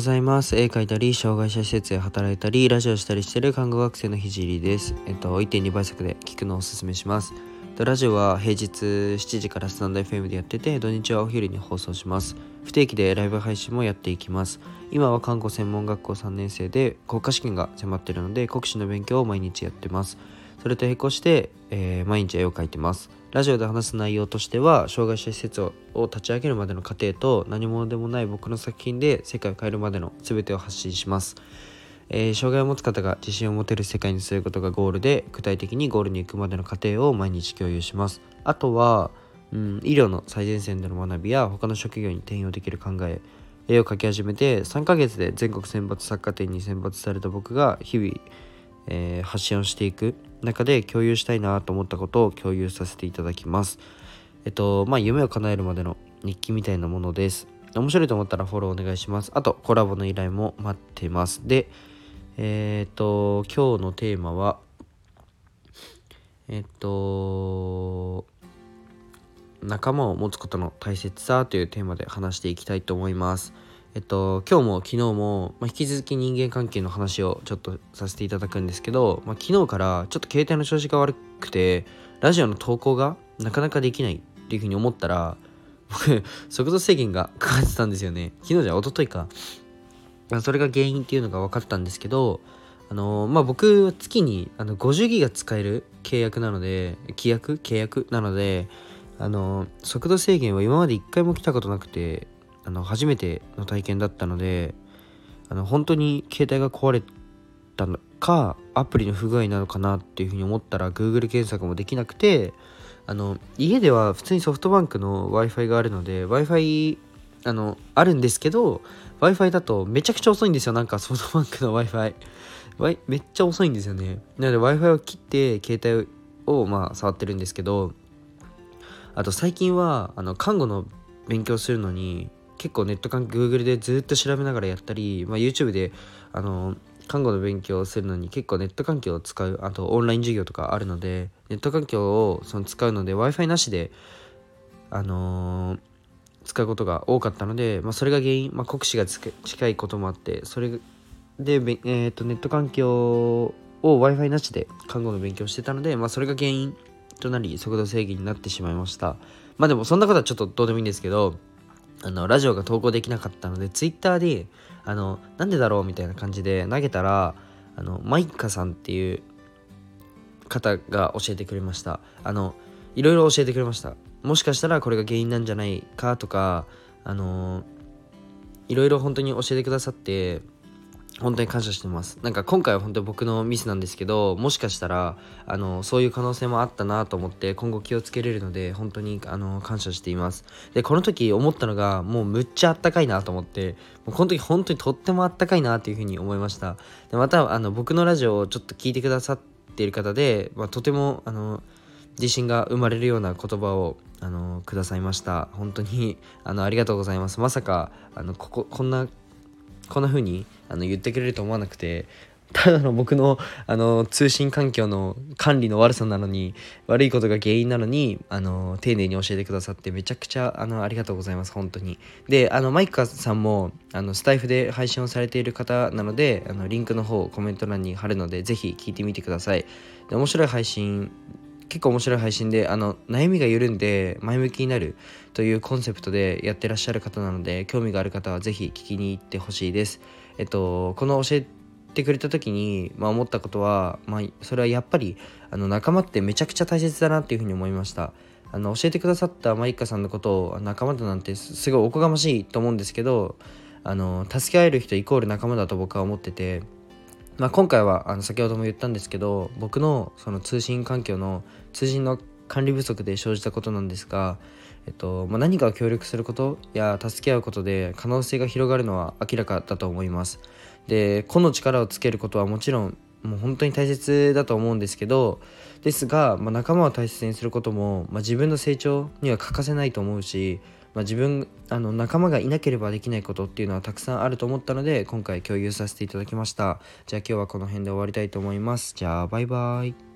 ございます。絵描いたり、障害者施設で働いたり、ラジオしたりしている看護学生のひじりです。えっと、1.2倍速で聞くのをおすすめします。ラジオは平日7時からスタンド FM でやってて、土日はお昼に放送します。不定期でライブ配信もやっていきます。今は看護専門学校3年生で、国家試験が迫ってるので、国試の勉強を毎日やってます。それと並行して、えー毎日絵を描いてます。ラジオで話す内容としては、障害者施設を立ち上げるまでの過程と、何者でもない僕の作品で世界を変えるまでの全てを発信します。えー障害を持つ方が自信を持てる世界にすることがゴールで、具体的にゴールに行くまでの過程を毎日共有します。あとは、うん、医療の最前線での学びや他の職業に転用できる考え、絵を描き始めて3ヶ月で全国選抜作家展に選抜された僕が日々、えー発信をしていく中で共有したいなと思ったことを共有させていただきます。えっと、まあ、夢を叶えるまでの日記みたいなものです。面白いと思ったらフォローお願いします。あと、コラボの依頼も待ってます。で、えっと、今日のテーマは、えっと、仲間を持つことの大切さというテーマで話していきたいと思います。えっと、今日も昨日も、まあ、引き続き人間関係の話をちょっとさせていただくんですけど、まあ、昨日からちょっと携帯の調子が悪くてラジオの投稿がなかなかできないっていうふうに思ったら僕速度制限がかかってたんですよね。昨日じゃ一昨日か。まあそれが原因っていうのが分かったんですけどあのまあ僕は月にあの50ギガ使える契約なので規約？契約なのであの速度制限は今まで一回も来たことなくてあの初めての体験だったのであの本当に携帯が壊れたのかアプリの不具合なのかなっていうふうに思ったら Google 検索もできなくてあの家では普通にソフトバンクの w i f i があるので w i f i あのあるんですけど w i f i だとめちゃくちゃ遅いんですよ。なんかソフトバンクの w i f i めっちゃ遅いんですよね。なので w i f i を切って携帯をまあ触ってるんですけどあと最近はあの看護の勉強するのに結構ネット関係 Google でずっと調べながらやったり、まあ、YouTube であの看護の勉強をするのに結構ネット環境を使うあとオンライン授業とかあるのでネット環境をその使うので w i f i なしであのー使うことが多かったので、まあ、それが原因、まあ、国試が近いこともあってそれで、えー、とネット環境を w i f i なしで看護の勉強してたので、まあ、それが原因となり速度制限になってしまいました。まあでもそんなことはちょっとどうでもいいんですけどあのラジオが投稿できなかったのでツイッターであのなんでだろうみたいな感じで投げたらあのマイカさんっていう方が教えてくれました。あのいろいろ教えてくれました。もしかしたらこれが原因なんじゃないかとかあのいろいろ本当に教えてくださって本当に感謝してます。なんか今回は本当に僕のミスなんですけどもしかしたらあのそういう可能性もあったなと思って今後気をつけれるので本当にあの感謝しています。でこの時思ったのがもうむっちゃあったかいなと思ってもうこの時本当にとってもあったかいなっていうふうに思いました。でまたあの僕のラジオをちょっと聞いてくださっている方で、まあ、とてもあの自信が生まれるような言葉をあのくださいました。本当にあのありがとうございます。まさかあのこここんなこんな風にあの言ってくれると思わなくてただの僕のあの通信環境の管理の悪さなのに悪いことが原因なのにあの丁寧に教えてくださってめちゃくちゃあのありがとうございます本当に。であのマイカさんもあのスタイフで配信をされている方なのであのリンクの方コメント欄に貼るのでぜひ聞いてみてください。で面白い配信結構面白い配信であの悩みが緩んで前向きになるというコンセプトでやってらっしゃる方なので興味がある方はぜひ聞きに行ってほしいです。えっとこの教えてくれた時に、まあ、思ったことは、まあ、それはやっぱりあの仲間ってめちゃくちゃ大切だなっていうふうに思いました。あの教えてくださったマイカさんのことを仲間だなんてすごいおこがましいと思うんですけどあの助け合える人イコール仲間だと僕は思っててまあ、今回はあの先ほども言ったんですけど僕のその通信環境の通信の管理不足で生じたことなんですが、えっとまあ、何かを協力することや助け合うことで可能性が広がるのは明らかだと思います。で個の力をつけることはもちろんもう本当に大切だと思うんですけどですが、まあ、仲間を大切にすることも、まあ、自分の成長には欠かせないと思うしまあ、自分あの仲間がいなければできないことっていうのはたくさんあると思ったので今回共有させていただきました。じゃあ今日はこの辺で終わりたいと思います。じゃあバイバイ。